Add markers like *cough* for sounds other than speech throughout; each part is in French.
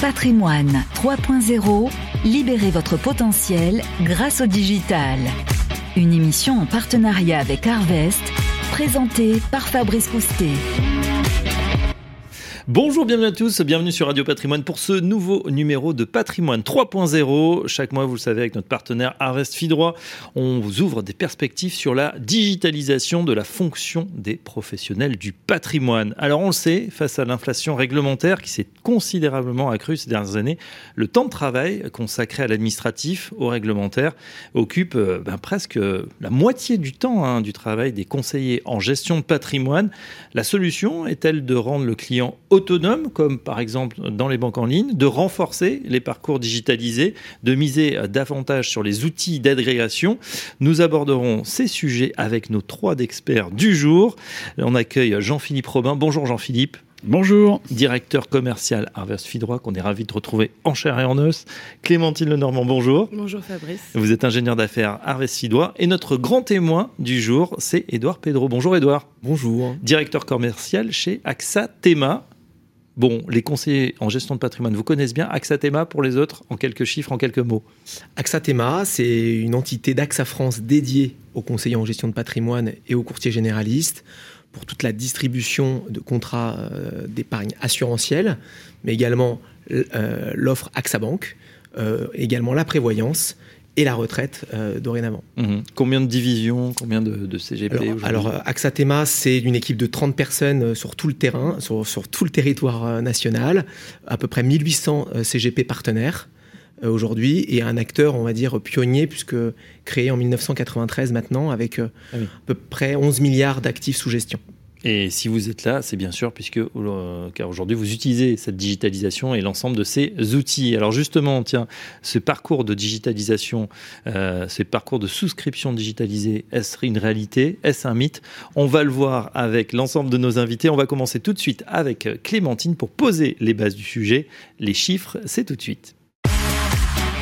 Patrimoine 3.0, libérez votre potentiel grâce au digital. Une émission en partenariat avec Harvest, présentée par Fabrice Coustet. Bonjour, bienvenue à tous, bienvenue sur Radio Patrimoine pour ce nouveau numéro de Patrimoine 3.0. Chaque mois, vous le savez, avec notre partenaire Arrest Fidroit, on vous ouvre des perspectives sur la digitalisation de la fonction des professionnels du patrimoine. Alors on le sait, face à l'inflation réglementaire qui s'est considérablement accrue ces dernières années, le temps de travail consacré à l'administratif, au réglementaire, occupe euh, ben, presque la moitié du temps hein, du travail des conseillers en gestion de patrimoine. La solution est-elle de rendre le client autonome, comme par exemple dans les banques en ligne, de renforcer les parcours digitalisés, de miser davantage sur les outils d'agrégation. Nous aborderons ces sujets avec nos trois experts du jour. On accueille Jean-Philippe Robin. Bonjour Jean-Philippe. Bonjour. Directeur commercial Harvest Fidroit, qu'on est ravi de retrouver en chair et en os. Clémentine Lenormand, bonjour. Bonjour Fabrice. Vous êtes ingénieur d'affaires Harvest Fidroit. Et notre grand témoin du jour, c'est Édouard Pedro. Bonjour Édouard. Bonjour. Directeur commercial chez AXA Tema. Bon, les conseillers en gestion de patrimoine vous connaissent bien. Axatema pour les autres, en quelques chiffres, en quelques mots. Axatema, c'est une entité d'AXA France dédiée aux conseillers en gestion de patrimoine et aux courtiers généralistes pour toute la distribution de contrats euh, d'épargne assurantielle, mais également euh, l'offre AXA Bank, euh, également la prévoyance et la retraite euh, dorénavant. Mhm. Combien de divisions, combien de, CGP Alors, alors Axatema, c'est une équipe de 30 personnes euh, sur tout le terrain, sur, sur tout le territoire euh, national, à peu près 1800 CGP partenaires aujourd'hui et un acteur, on va dire, pionnier, puisque créé en 1993 maintenant, avec ah à peu près 11 milliards d'actifs sous gestion. Et si vous êtes là, c'est bien sûr puisque euh, car aujourd'hui vous utilisez cette digitalisation et l'ensemble de ces outils. Alors justement, tiens, ce parcours de digitalisation, euh, ce parcours de souscription digitalisée, est-ce une réalité? Est-ce un mythe? On va le voir avec l'ensemble de nos invités. On va commencer tout de suite avec Clémentine pour poser les bases du sujet. Les chiffres, c'est tout de suite.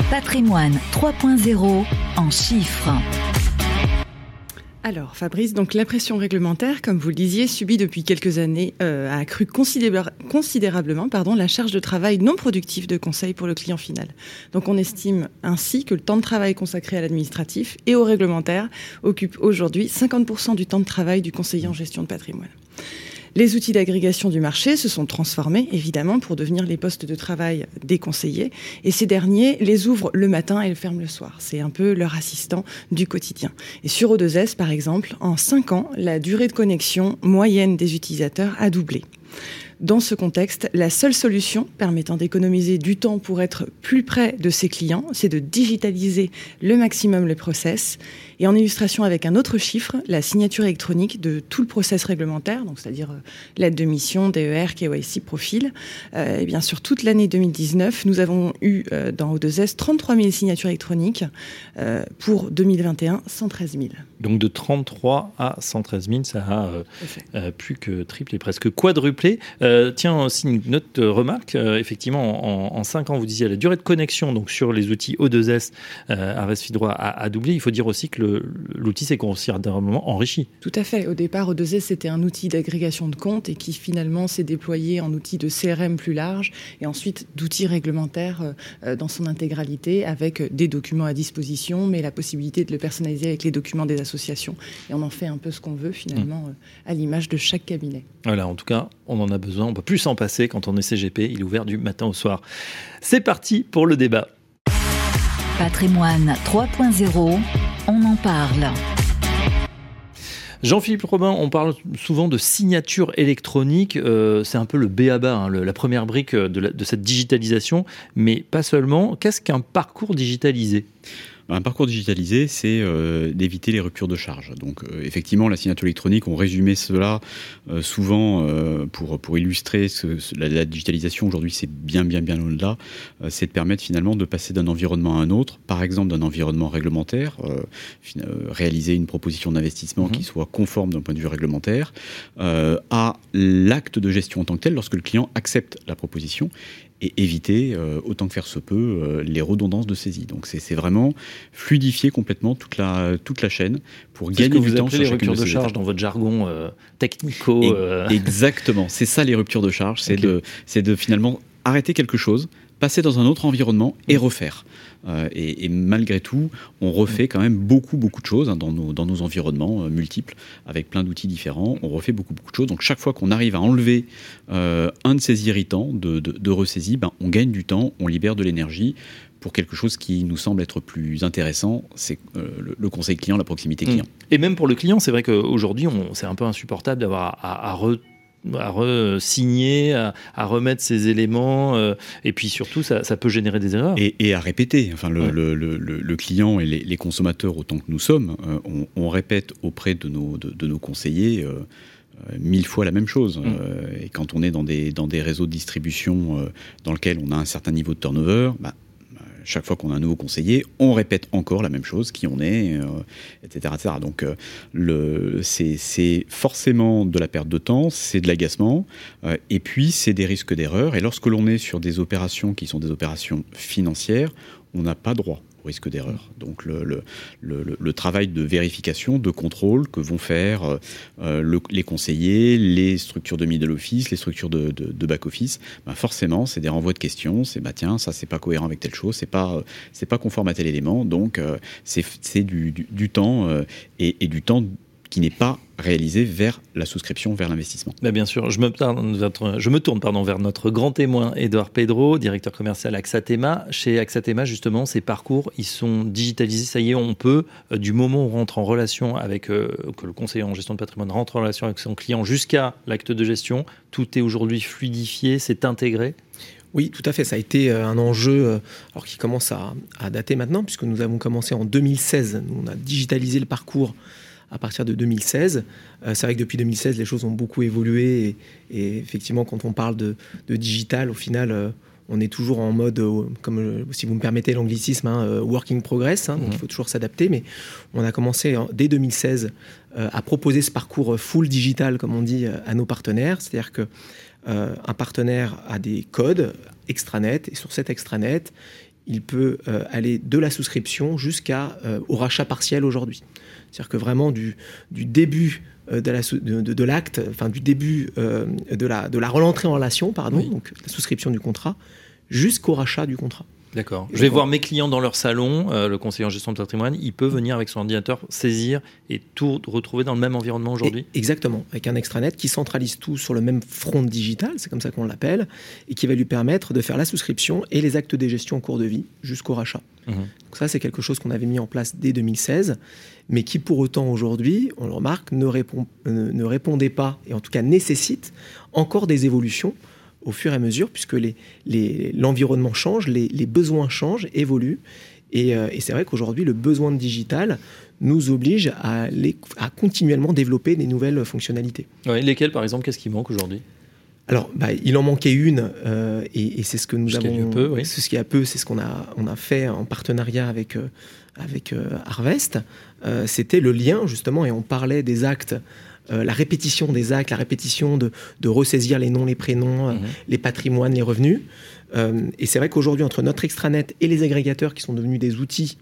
Patrimoine 3.0 en chiffres. Alors, Fabrice, donc la pression réglementaire, comme vous le disiez, subie depuis quelques années, euh, a accru considérablement pardon, la charge de travail non productif de conseil pour le client final. Donc, on estime ainsi que le temps de travail consacré à l'administratif et au réglementaire occupe aujourd'hui 50% du temps de travail du conseiller en gestion de patrimoine. Les outils d'agrégation du marché se sont transformés, évidemment, pour devenir les postes de travail des conseillers. Et ces derniers les ouvrent le matin et le ferment le soir. C'est un peu leur assistant du quotidien. Et sur O2S, par exemple, en 5 ans, la durée de connexion moyenne des utilisateurs a doublé. Dans ce contexte, la seule solution permettant d'économiser du temps pour être plus près de ses clients, c'est de digitaliser le maximum le process et en illustration avec un autre chiffre, la signature électronique de tout le process réglementaire, donc c'est-à-dire euh, l'aide de mission, DER, KYC, profil, euh, et bien sur toute l'année 2019, nous avons eu euh, dans O2S 33 000 signatures électroniques. pour 2021, 113 000. Donc de 33 à 113 000, ça a plus que triplé, presque quadruplé. tiens, aussi une autre remarque, effectivement, en, en, 5 ans, vous disiez la durée de connexion donc sur les outils O2S, euh, Fidroit a, a doublé. Il faut dire aussi que le l'outil s'est considérablement enrichi. Tout à fait. Au départ, O2S, c'était un outil d'agrégation de comptes et qui finalement s'est déployé en outil de CRM plus large et ensuite d'outils réglementaires euh, dans son intégralité avec des documents à disposition, mais la possibilité de le personnaliser avec les documents des associations. Et on en fait un peu ce qu'on veut finalement mmh. euh, à l'image de chaque cabinet. Voilà, en tout cas, on en a besoin. On ne peut plus s'en passer quand on est CGP. Il est ouvert du matin au soir. C'est parti pour le débat. Patrimoine 3.0, on en parle. Jean-Philippe Robin, on parle souvent de signature électronique. Euh, c'est un peu le B.A.B.A., hein, la première brique de cette digitalisation, mais pas seulement. Qu'est-ce qu'un parcours digitalisé? Un parcours digitalisé, c'est euh, d'éviter les ruptures de charge. Donc, euh, effectivement, la signature électronique, on résumait cela euh, souvent pour, pour illustrer ce, la, digitalisation. Aujourd'hui, c'est bien, bien, bien au-delà. c'est de permettre finalement de passer d'un environnement à un autre, par exemple d'un environnement réglementaire, réaliser une proposition d'investissement qui mhm. soit conforme d'un point de vue réglementaire, à l'acte de gestion en tant que tel lorsque le client accepte la proposition et éviter euh, autant que faire se peut euh, les redondances de saisie. Donc c'est vraiment fluidifier complètement toute la, toute la chaîne pour gagner que vous du temps les ruptures de, charge dans votre jargon euh, technico. Exactement, c'est ça les ruptures de charge, c'est de, de finalement arrêter quelque chose, passer dans un autre environnement et refaire. Euh, et, malgré tout, on refait quand même beaucoup, beaucoup de choses hein, dans, nos, dans nos environnements euh, multiples, avec plein d'outils différents. On refait beaucoup, beaucoup de choses. Donc chaque fois qu'on arrive à enlever euh, un de ces irritants de, de, ressaisie, ben, on gagne du temps, on libère de l'énergie pour quelque chose qui nous semble être plus intéressant, c'est le, conseil client, la proximité client. Et même pour le client, c'est vrai qu'aujourd'hui, c'est un peu insupportable d'avoir à, à, à re-signer, à, remettre ces éléments, euh, et puis surtout, ça, peut générer des erreurs. Et, à répéter. Enfin, le, client et les, consommateurs, autant que nous sommes, euh, on, répète auprès de nos, de, nos conseillers. Euh, mille fois la même chose. Mm. et quand on est dans des, dans des réseaux de distribution dans lesquels on a un certain niveau de turnover, bah, chaque fois qu'on a un nouveau conseiller, on répète encore la même chose, qui on est, etc., euh, etc. Donc euh, c'est forcément de la perte de temps, c'est de l'agacement, euh, et puis c'est des risques d'erreur. Et lorsque l'on est sur des opérations qui sont des opérations financières, on n'a pas droit risque d'erreur. Donc le, travail de vérification, de contrôle que vont faire euh, euh, les conseillers, les structures de middle office, les structures de, back office, ben forcément c'est des renvois de questions, c'est bah tiens ça c'est pas cohérent avec telle chose, c'est pas c'est pas conforme à tel élément, donc euh, c'est du, temps et du temps qui n'est pas réalisé vers la souscription, vers l'investissement. Bah, bien sûr, je me, je me tourne pardon, vers notre grand témoin, Edouard Pedro, directeur commercial Axatema. Chez Axatema, justement, ces parcours, ils sont digitalisés. Ça y est, on peut, euh, du moment où on rentre en relation avec, euh, que le conseiller en gestion de patrimoine rentre en relation avec son client jusqu'à l'acte de gestion, tout est aujourd'hui fluidifié, c'est intégré? Oui, tout à fait. Ça a été euh, un enjeu alors qui commence à, à, dater maintenant, puisque nous avons commencé en 2016. Nous, on a digitalisé le parcours à partir de 2016. Euh, c'est vrai que depuis 2016, les choses ont beaucoup évolué et, effectivement, quand on parle de, digital, au final, euh, on est toujours en mode, euh, comme si vous me permettez l'anglicisme, hein, working progress, hein, donc il mhm. faut toujours s'adapter. Mais on a commencé dès 2016 à proposer ce parcours full digital, comme on dit, à nos partenaires. C'est-à-dire que un partenaire a des codes extranet et sur cet extranet, il peut aller de la souscription jusqu'à au rachat partiel aujourd'hui. C'est-à-dire que vraiment du, du début euh, de l'acte, enfin du début euh, de, la, de la relentrée en relation, pardon, donc la souscription du contrat, jusqu'au rachat du contrat. D'accord. Je vais voir mes clients dans leur salon, euh, le conseiller en gestion de patrimoine, il peut venir avec son ordinateur saisir et tout retrouver dans le même environnement aujourd'hui Exactement, avec un extranet qui centralise tout sur le même front digital, c'est comme ça qu'on l'appelle, et qui va lui permettre de faire la souscription et les actes de gestion en cours de vie jusqu'au rachat. Mmh. Donc ça, c'est quelque chose qu'on avait mis en place dès 2016, mais qui pour autant aujourd'hui, on le remarque, ne, répond, ne répondait pas, et en tout cas nécessite encore des évolutions au fur et à mesure, puisque l'environnement les, change, les, besoins changent, évoluent. Euh, et, c'est vrai qu'aujourd'hui, le besoin de digital nous oblige à, à, continuellement développer des nouvelles fonctionnalités. lesquelles, par exemple, qu'est-ce qui manque aujourd'hui? Alors, bah, il en manquait une, euh, et, c'est ce que nous avons. Peu, oui. Ce qui a peu, c'est ce qu'on a, on a fait en partenariat avec, euh, avec Harvest. C'était le lien, justement, et on parlait des actes euh, la répétition des actes, la répétition de, ressaisir les noms, les prénoms, euh, mhm. les patrimoines, les revenus. Euh, et c'est vrai qu'aujourd'hui, entre notre extranet et les agrégateurs qui sont devenus des outils,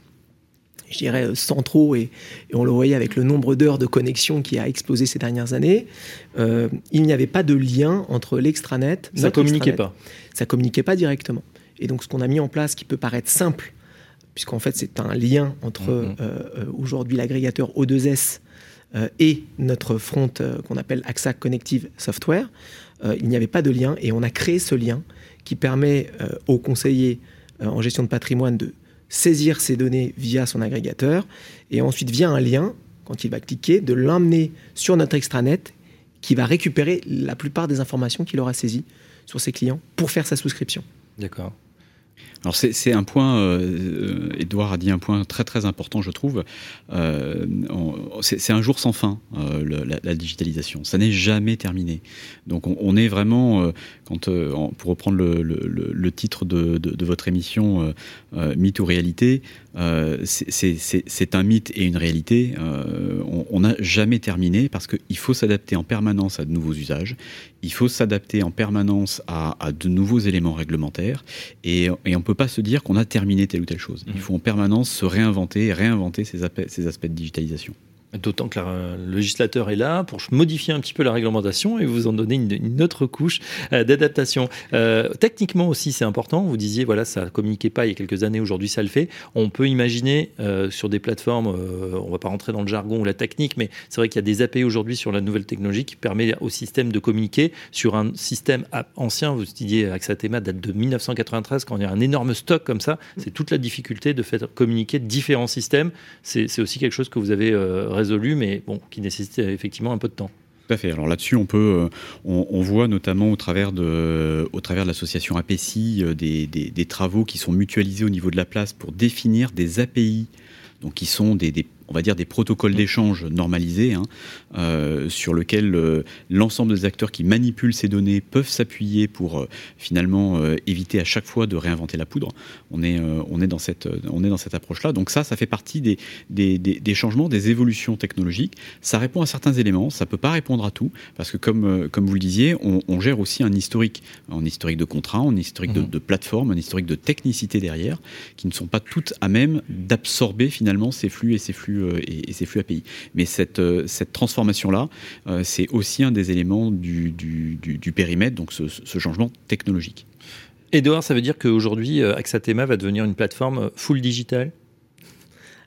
je dirais, centraux, et, on le voyait avec le nombre d'heures de connexion qui a explosé ces dernières années, il n'y avait pas de lien entre l'extranet. Ça communiquait pas. Ça communiquait pas directement. Et donc, ce qu'on a mis en place, qui peut paraître simple, puisqu'en fait, c'est un lien entre mhm. aujourd'hui l'agrégateur O2S euh, et notre front euh, qu'on appelle AXA Connective Software, euh, il n'y avait pas de lien et on a créé ce lien qui permet aux conseillers en gestion de patrimoine de saisir ces données via son agrégateur et ensuite via un lien, quand il va cliquer, de l'emmener sur notre extranet qui va récupérer la plupart des informations qu'il aura saisies sur ses clients pour faire sa souscription. D'accord. Alors c'est un point, euh, Edouard a dit un point très très important, je trouve. Euh, c'est un jour sans fin, euh, la, digitalisation. Ça n'est jamais terminé. Donc on, est vraiment, euh, pour reprendre le, titre de, votre émission, mythe ou réalité, c'est un mythe et une réalité. on n'a jamais terminé parce qu'il faut s'adapter en permanence à de nouveaux usages. Il faut s'adapter en permanence à, à, de nouveaux éléments réglementaires et, et on peut pas se dire qu'on a terminé telle ou telle chose. Il mmh. faut en permanence se réinventer, réinventer ces, aspects, ces aspects de digitalisation. D'autant que le législateur est là pour modifier un petit peu la réglementation et vous en donner une, autre couche euh, d'adaptation. Euh, techniquement aussi, c'est important. Vous disiez, voilà, ça communiquait pas il y a quelques années, aujourd'hui ça le fait. On peut imaginer euh, sur des plateformes, on va pas rentrer dans le jargon ou la technique, mais c'est vrai qu'il y a des API aujourd'hui sur la nouvelle technologie qui permet au système de communiquer sur un système ancien. Vous disiez, Axatema date de 1993, quand il y a un énorme stock comme ça. C'est toute la difficulté de faire communiquer différents systèmes. C'est aussi quelque chose que vous avez résolu, mais bon, qui nécessite effectivement un peu de temps. Tout à fait. Alors là-dessus, on peut, euh, on, voit notamment au travers de, au travers de l'association APCI euh, des, travaux qui sont mutualisés au niveau de la place pour définir des API, donc qui sont des on va dire des protocoles d'échange normalisés hein, euh, sur lesquels euh, l'ensemble des acteurs qui manipulent ces données peuvent s'appuyer pour euh, finalement éviter à chaque fois de réinventer la poudre. On est, on est dans cette, on est dans cette approche-là. Donc ça, ça fait partie des, des, des, changements, des évolutions technologiques. Ça répond à certains éléments, ça peut pas répondre à tout, parce que comme, comme vous le disiez, on, on gère aussi un historique, un historique de contrat, un historique de, mm-hmm. de, plateforme, un historique de technicité derrière, qui ne sont pas toutes à même d'absorber finalement ces flux et ces flux euh, et, ces flux API. Mais cette, euh, cette transformation-là, euh, c'est aussi un des éléments du, du, périmètre, donc ce, changement technologique. Edouard, ça veut dire qu'aujourd'hui, Axatema va devenir une plateforme full digital?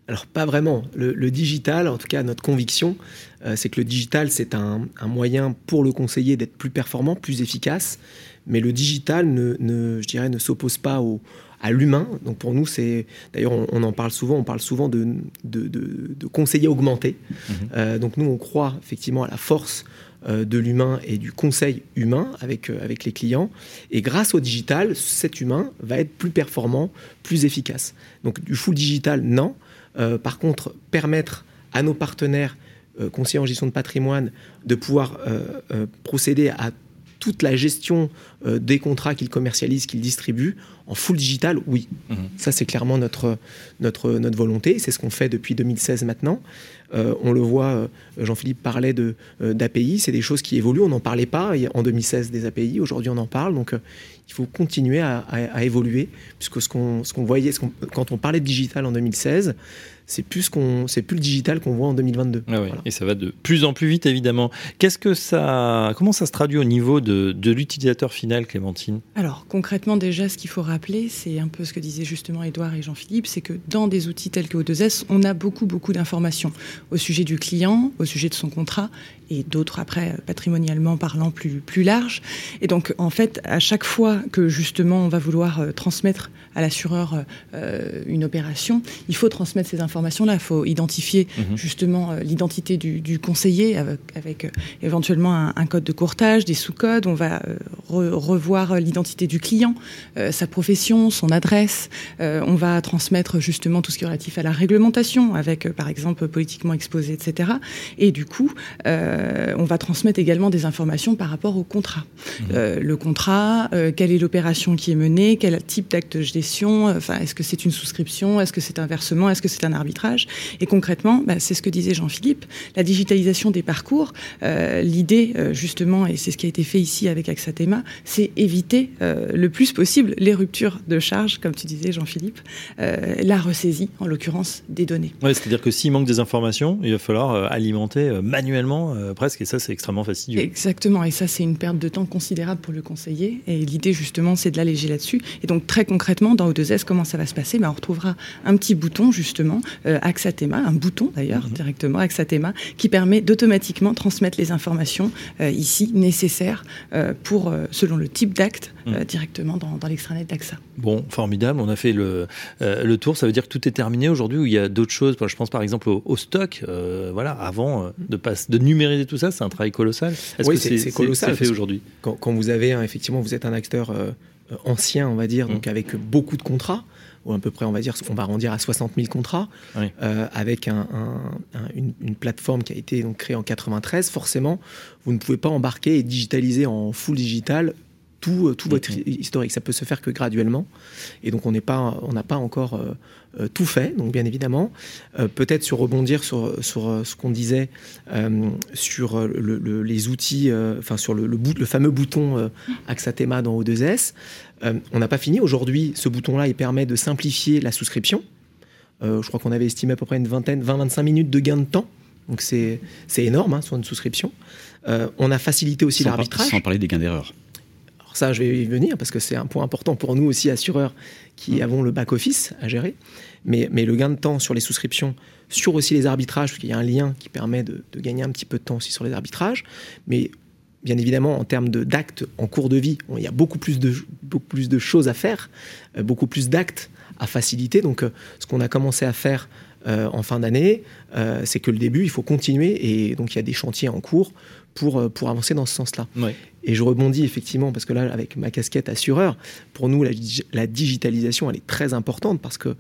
Alors pas vraiment. Le, digital, en tout cas notre conviction, c'est que le digital, c'est un, un, moyen pour le conseiller d'être plus performant, plus efficace. Mais le digital, ne, ne je dirais, ne s'oppose pas au, à l'humain. Donc pour nous, c'est d'ailleurs on, en parle souvent. On parle souvent de, de, de, conseiller augmenté. Mhm. Euh, donc nous, on croit effectivement à la force euh, de l'humain et du conseil humain avec, euh, avec les clients. Et grâce au digital, cet humain va être plus performant, plus efficace. Donc du full digital, non. par contre, permettre à nos partenaires conseillers en gestion de patrimoine de pouvoir procéder à toute la gestion euh, des contrats qu'ils commercialisent, qu'ils distribuent, en full digital, oui. Mhm. Ça, c'est clairement notre, notre, notre volonté. C'est ce qu'on fait depuis 2016 maintenant. Euh, on le voit, euh, Jean-Philippe parlait de, d'API, c'est des choses qui évoluent. On n'en parlait pas en 2016 des API, aujourd'hui on en parle. Donc il faut continuer à, évoluer, puisque ce qu'on, ce qu'on voyait, quand on parlait de digital en 2016, c'est plus qu'on, c'est plus le digital qu'on voit en 2022. Ah Et ça va de plus en plus vite évidemment. Qu'est-ce que ça, comment ça se traduit au niveau de, de l'utilisateur final, Clémentine? Alors concrètement déjà, ce qu'il faut rappeler, c'est un peu ce que disaient justement Edouard et Jean-Philippe, c'est que dans des outils tels que O2S, on a beaucoup beaucoup d'informations au sujet du client, au sujet de son contrat et d'autres après patrimonialement parlant plus plus large. Et donc en fait, à chaque fois que justement on va vouloir euh, transmettre à l'assureur euh, une opération, il faut transmettre ces informations-là. Il faut identifier mhm. justement euh, l'identité du, conseiller avec, euh, éventuellement un, code de courtage, des sous-codes. On va revoir l'identité du client, sa profession, son adresse. on va transmettre justement tout ce qui est relatif à la réglementation, avec par exemple politiquement exposé, etc. Et du coup, on va transmettre également des informations par rapport au contrat. Mhm. le contrat, quelle est l'opération qui est menée, quel type d'acte de Enfin, est-ce que c'est une souscription Est-ce que c'est un versement Est-ce que c'est un arbitrage Et concrètement, bah, c'est ce que disait Jean-Philippe, la digitalisation des parcours. Euh, l'idée, euh, justement, et c'est ce qui a été fait ici avec Axatema, c'est éviter euh, le plus possible les ruptures de charge, comme tu disais, Jean-Philippe, la ressaisie, en l'occurrence, des données. Ouais, C'est-à-dire que s'il manque des informations, il va falloir alimenter manuellement presque, et ça, c'est extrêmement fastidieux. Exactement, et ça, c'est une perte de temps considérable pour le conseiller. Et l'idée, justement, c'est de l'alléger là-dessus. Et donc, très concrètement, dans O2S, comment ça va se passer? Ben, On retrouvera un petit bouton, justement, euh, Axatema, un bouton d'ailleurs, mhm. directement, Axatema, qui permet d'automatiquement transmettre les informations euh, ici nécessaires euh, pour, selon le type d'acte, mhm. directement dans, dans l'extranet d'AXA. Bon, formidable, on a fait le, le tour, ça veut dire que tout est terminé aujourd'hui ou il y a d'autres choses? Je pense par exemple au, stock, voilà, avant de, pas, de numériser tout ça, c'est un travail colossal. Est-ce oui, c'est colossal. fait aujourd'hui? quand, quand, vous avez, effectivement, vous êtes un acteur euh, ancien, on va dire, donc mm. avec beaucoup de contrats, ou à peu près, on va dire, on va arrondir à 60 000 contrats, euh, avec une, plateforme qui a été donc créée en 93. Forcément, vous ne pouvez pas embarquer et digitaliser en full digital tout, euh, tout votre historique. Ça peut se faire que graduellement. Et donc, on n'est pas, on n'a pas encore euh, euh, tout fait. Donc, bien évidemment, peut-être sur rebondir sur, sur ce qu'on disait sur les outils, enfin sur le, le, fameux bouton Axatema dans O2S. on n'a pas fini. Aujourd'hui, ce bouton-là, il permet de simplifier la souscription. je crois qu'on avait estimé à peu près une vingtaine, 20-25 minutes de gain de temps Donc c'est énorme hein, sur une souscription. on a facilité aussi l'arbitrage. Sans parler des gains d'erreur. Ça, je vais y venir parce que c'est un point important pour nous aussi, assureurs, qui mmh. avons le back-office à gérer. Mais, mais, le gain de temps sur les souscriptions, sur aussi les arbitrages, parce qu'il y a un lien qui permet de, de, gagner un petit peu de temps aussi sur les arbitrages. Mais bien évidemment, en termes d'actes en cours de vie, il y a beaucoup plus de, beaucoup plus de choses à faire, euh, beaucoup plus d'actes à faciliter. Donc, euh, ce qu'on a commencé à faire euh, en fin d'année, c'est que le début, il faut continuer. Et donc, il y a des chantiers en cours pour, pour avancer dans ce sens-là. Et je rebondis effectivement, parce que là, avec ma casquette assureur, pour nous, la, la digitalisation, elle est très importante parce que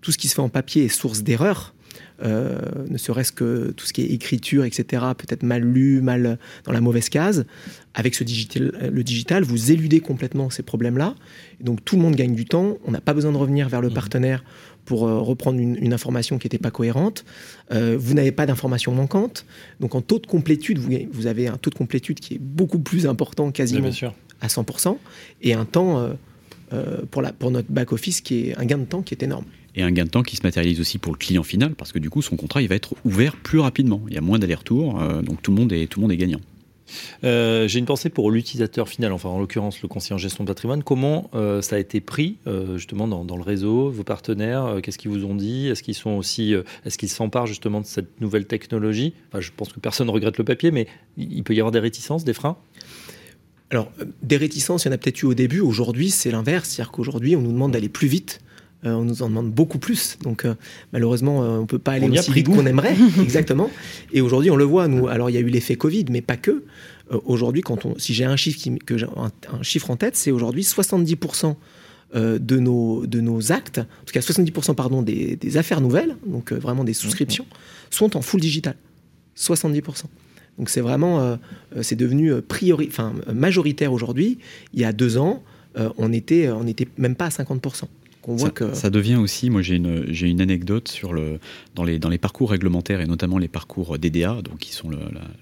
tout ce qui se fait en papier est source d'erreurs. Euh, ne serait-ce que tout ce qui est écriture, etc., peut-être mal lu, mal dans la mauvaise case. Avec ce digital, le digital, vous éludez complètement ces problèmes-là. Donc tout le monde gagne du temps. On n'a pas besoin de revenir vers le mmh. partenaire pour euh, reprendre une, information qui n'était pas cohérente. Euh, vous n'avez pas d'informations manquantes. Donc en taux de complétude, vous, vous, avez un taux de complétude qui est beaucoup plus important, quasiment à 100%, et un temps pour, la, pour notre back-office qui est un gain de temps qui est énorme et un gain de temps qui se matérialise aussi pour le client final parce que du coup son contrat il va être ouvert plus rapidement. Il y a moins d'aller-retour, euh, donc tout le monde est tout le monde est gagnant. Euh, j'ai une pensée pour l'utilisateur final, enfin en l'occurrence le conseiller en gestion de patrimoine. Comment euh, ça a été pris justement dans, le réseau, vos partenaires Qu'est-ce qu'ils vous ont dit? Est-ce qu'ils sont aussi, est-ce qu'ils s'emparent justement de cette nouvelle technologie? Enfin, Je pense que personne ne regrette le papier, mais il peut y avoir des réticences, des freins? Alors, des réticences, il y en a peut-être eu au début. Aujourd'hui, c'est l'inverse. C'est-à-dire qu'aujourd'hui, on nous demande d'aller plus vite. Euh, on nous en demande beaucoup plus. Donc euh, malheureusement, euh, on ne peut pas aller aussi vite qu'on aimerait. *laughs* Exactement. Et aujourd'hui, on le voit. Nous, alors il y a eu l'effet Covid, mais pas que. aujourd'hui, quand on, si j'ai un chiffre qui, que un, chiffre en tête, c'est aujourd'hui 70% de nos de nos actes, en tout cas 70% pardon des, des, affaires nouvelles, donc vraiment des souscriptions, sont en full digital. 70%. Donc c'est vraiment, c'est devenu priori, enfin majoritaire aujourd'hui. Il y a deux ans, on était, on n'était même pas à 50% ça, que... ça devient aussi, moi j'ai une, j'ai une anecdote sur le, dans, les, dans les parcours réglementaires et notamment les parcours DDA, donc qui sont le,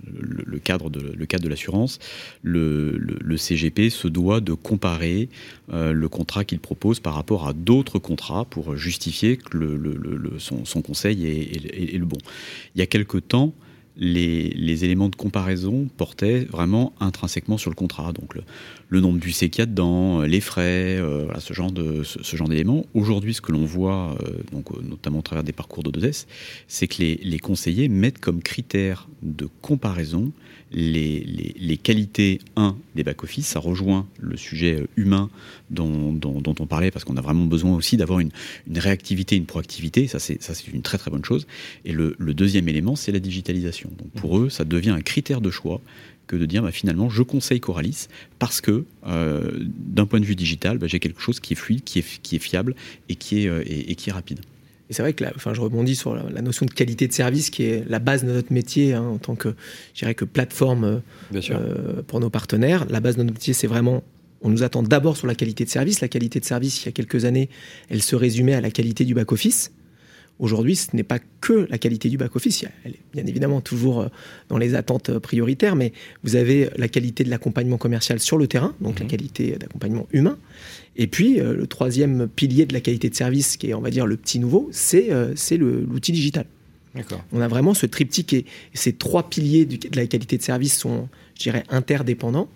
le, cadre, de, le cadre de l'assurance, le, le, CGP se doit de comparer euh, le contrat qu'il propose par rapport à d'autres contrats pour justifier que le, son, son, conseil est, est, le bon. Il y a quelque temps, les, éléments de comparaison portaient vraiment intrinsèquement sur le contrat. Donc le, nombre du qu'il y a dedans, euh, les frais, euh, ce genre de ce, genre d'éléments. Aujourd'hui, ce que l'on voit, euh, donc notamment au travers des parcours de 2S, c'est que les, les, conseillers mettent comme critère de comparaison les, qualités, un, des back-office, ça rejoint le sujet humain dont, on parlait, parce qu'on a vraiment besoin aussi d'avoir une, réactivité, une proactivité, ça c'est une très très bonne chose. Et le, deuxième élément, c'est la digitalisation. Donc pour eux, ça devient un critère de choix que de dire bah, finalement je conseille Coralis parce que euh, d'un point de vue digital, bah, j'ai quelque chose qui est fluide, qui est, qui est fiable et qui est, euh, et qui est rapide. Et c'est vrai que, enfin, je rebondis sur la, notion de qualité de service qui est la base de notre métier hein, en tant que, je dirais que plateforme euh, pour nos partenaires. La base de notre métier, c'est vraiment, on nous attend d'abord sur la qualité de service. La qualité de service, il y a quelques années, elle se résumait à la qualité du back office. Aujourd'hui, ce n'est pas que la qualité du back-office. Elle est bien évidemment toujours euh, dans les attentes euh, prioritaires, mais vous avez la qualité de l'accompagnement commercial sur le terrain, donc la mhm. qualité d'accompagnement humain. Et puis, euh, le troisième pilier de la qualité de service, qui est, on va dire, le petit nouveau, c'est l'outil digital. On a vraiment ce triptyque et ces trois piliers de la qualité de service sont, je dirais, interdépendants.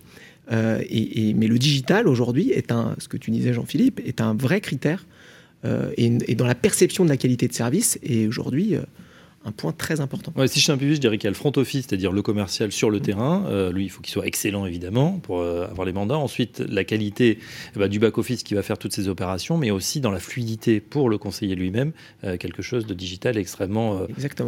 et, mais le digital, aujourd'hui, est un, ce que tu disais, Jean-Philippe, est un vrai critère euh, et, dans la perception de la qualité de service. Et aujourd'hui, euh, un point très important. Ouais, si je simplifie, je dirais qu'il y a le front office, c'est-à-dire le commercial sur le terrain. Euh, lui, il faut qu'il soit excellent, évidemment, pour euh, avoir les mandats. Ensuite, la qualité eh ben, du back-office qui va faire toutes ces opérations, mais aussi dans la fluidité pour le conseiller lui-même, euh, quelque chose de digital extrêmement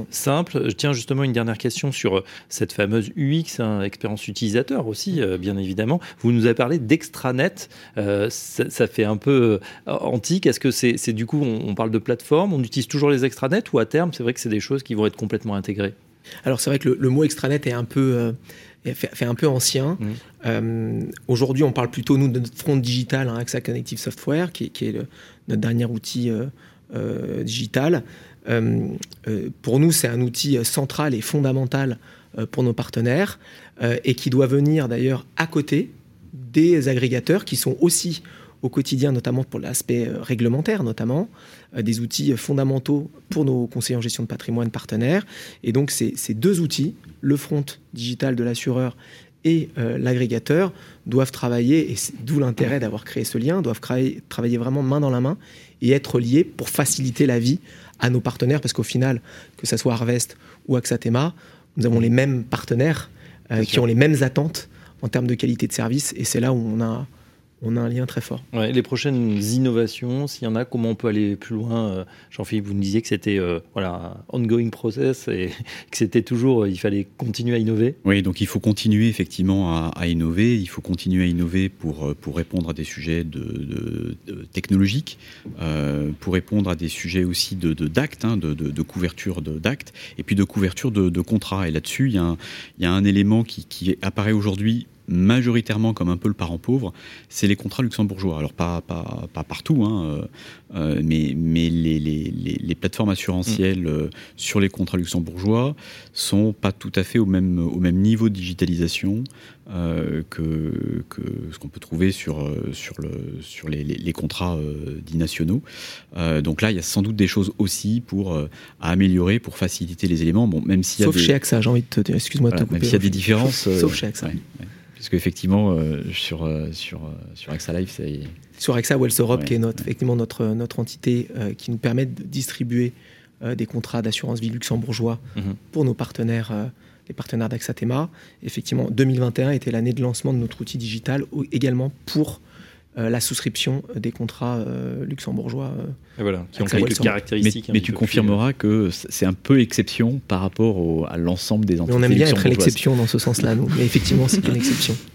simple. Je tiens justement une dernière question sur cette fameuse UX, hein, expérience utilisateur aussi, bien évidemment. Vous nous avez parlé d'extranet. Ça, ça, fait un peu antique. Est-ce que c'est du coup, on, on parle de plateforme, on utilise toujours les extranets ou à terme, c'est vrai que c'est des choses qui vont être complètement intégrés Alors c'est vrai que le, mot extranet est un peu, euh, fait, un peu ancien. Mmh. Euh, aujourd'hui, on parle plutôt nous de notre front digital, hein, AXA Connective Software, qui, est notre dernier outil euh, digital. pour nous, c'est un outil central et fondamental pour nos partenaires et qui doit venir d'ailleurs à côté des agrégateurs qui sont aussi au quotidien, notamment pour l'aspect euh, réglementaire, notamment, euh, des outils fondamentaux pour nos conseillers en gestion de patrimoine partenaires. Et donc, ces, deux outils, le front digital de l'assureur et l'agrégateur, doivent travailler, et d'où l'intérêt d'avoir créé ce lien, doivent travailler vraiment main dans la main et être liés pour faciliter la vie à nos partenaires, parce qu'au final, que ce soit Harvest ou Axatema, nous avons les mêmes partenaires qui ont les mêmes attentes en termes de qualité de service. Et c'est là où on a, on a un lien très fort. les prochaines innovations, s'il y en a, comment on peut aller plus loin euh, Jean-Philippe, vous nous disiez que c'était euh, voilà ongoing process et *laughs* que c'était toujours, euh, il fallait continuer à innover. Oui, donc il faut continuer effectivement à, innover. Il faut continuer à innover pour pour répondre à des sujets de, technologiques, pour répondre à des sujets aussi de d'actes, hein, de, de, couverture d'actes, et puis de couverture de, contrats. Et là-dessus, il y, a un, il y a un élément qui, qui apparaît aujourd'hui majoritairement comme un peu le parent pauvre, c'est les contrats luxembourgeois. Alors pas, pas, pas partout, hein, euh, euh, mais, mais les, les, les, plateformes assurantielles mm. euh, sur les contrats luxembourgeois sont pas tout à fait au même, au même niveau de digitalisation que, que, ce qu'on peut trouver sur, sur, le, sur les, les contrats dits nationaux. donc là, il y a sans doute des choses aussi pour à améliorer, pour faciliter les éléments. Bon, même Sauf chez AXA, j'ai envie de te dire, excuse-moi de te couper. Même s'il y a des différences. Sauf chez AXA. Parce qu'effectivement, euh, sur, euh, sur, euh, sur AXA Life, c'est. Sur AXA Wells Europe, qui est notre, effectivement notre, notre entité qui nous permet de distribuer des contrats d'assurance vie luxembourgeois mhm. pour nos partenaires, les partenaires d'AXA Tema. Effectivement, 2021 était l'année de lancement de notre outil digital également pour euh, la souscription des contrats euh, luxembourgeois. Euh, voilà, qui ont quelques caractéristiques. Mais, tu confirmeras que c'est un peu exception par rapport à l'ensemble des entités. on aime bien être l'exception dans ce sens-là, nous. Mais effectivement, c'est une exception. *laughs*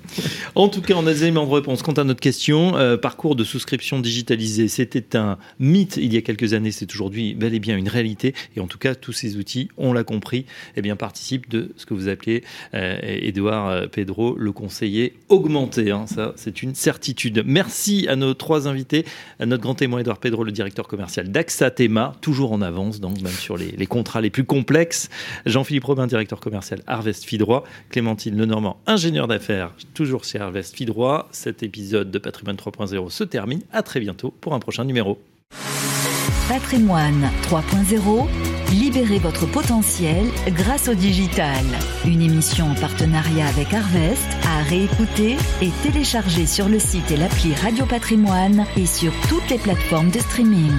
En tout cas, on a des éléments de réponse. Quant à notre question, parcours de souscription digitalisée, c'était un mythe il y a quelques années, c'est aujourd'hui bel et bien une réalité. Et en tout cas, tous ces outils, on l'a compris, eh bien, participent de ce que vous appelez, Edouard Pedro, le conseiller augmenté. Hein. Ça, c'est une certitude. Merci à nos trois invités, à notre grand témoin Edouard Pedro, le directeur commercial d'AXA Tema, toujours en avance, donc même sur les, contrats les plus complexes. Jean-Philippe Robin, directeur commercial Harvest Fidroit. Clémentine Lenormand, ingénieur d'affaires, toujours chez Harvest Fidroit. Cet épisode de Patrimoine 3.0 se termine. À très bientôt pour un prochain numéro. Patrimoine 3.0, libérez votre potentiel grâce au digital. Une émission en partenariat avec Harvest à réécouter et télécharger sur le site et l'appli Radio Patrimoine et sur toutes les plateformes de streaming.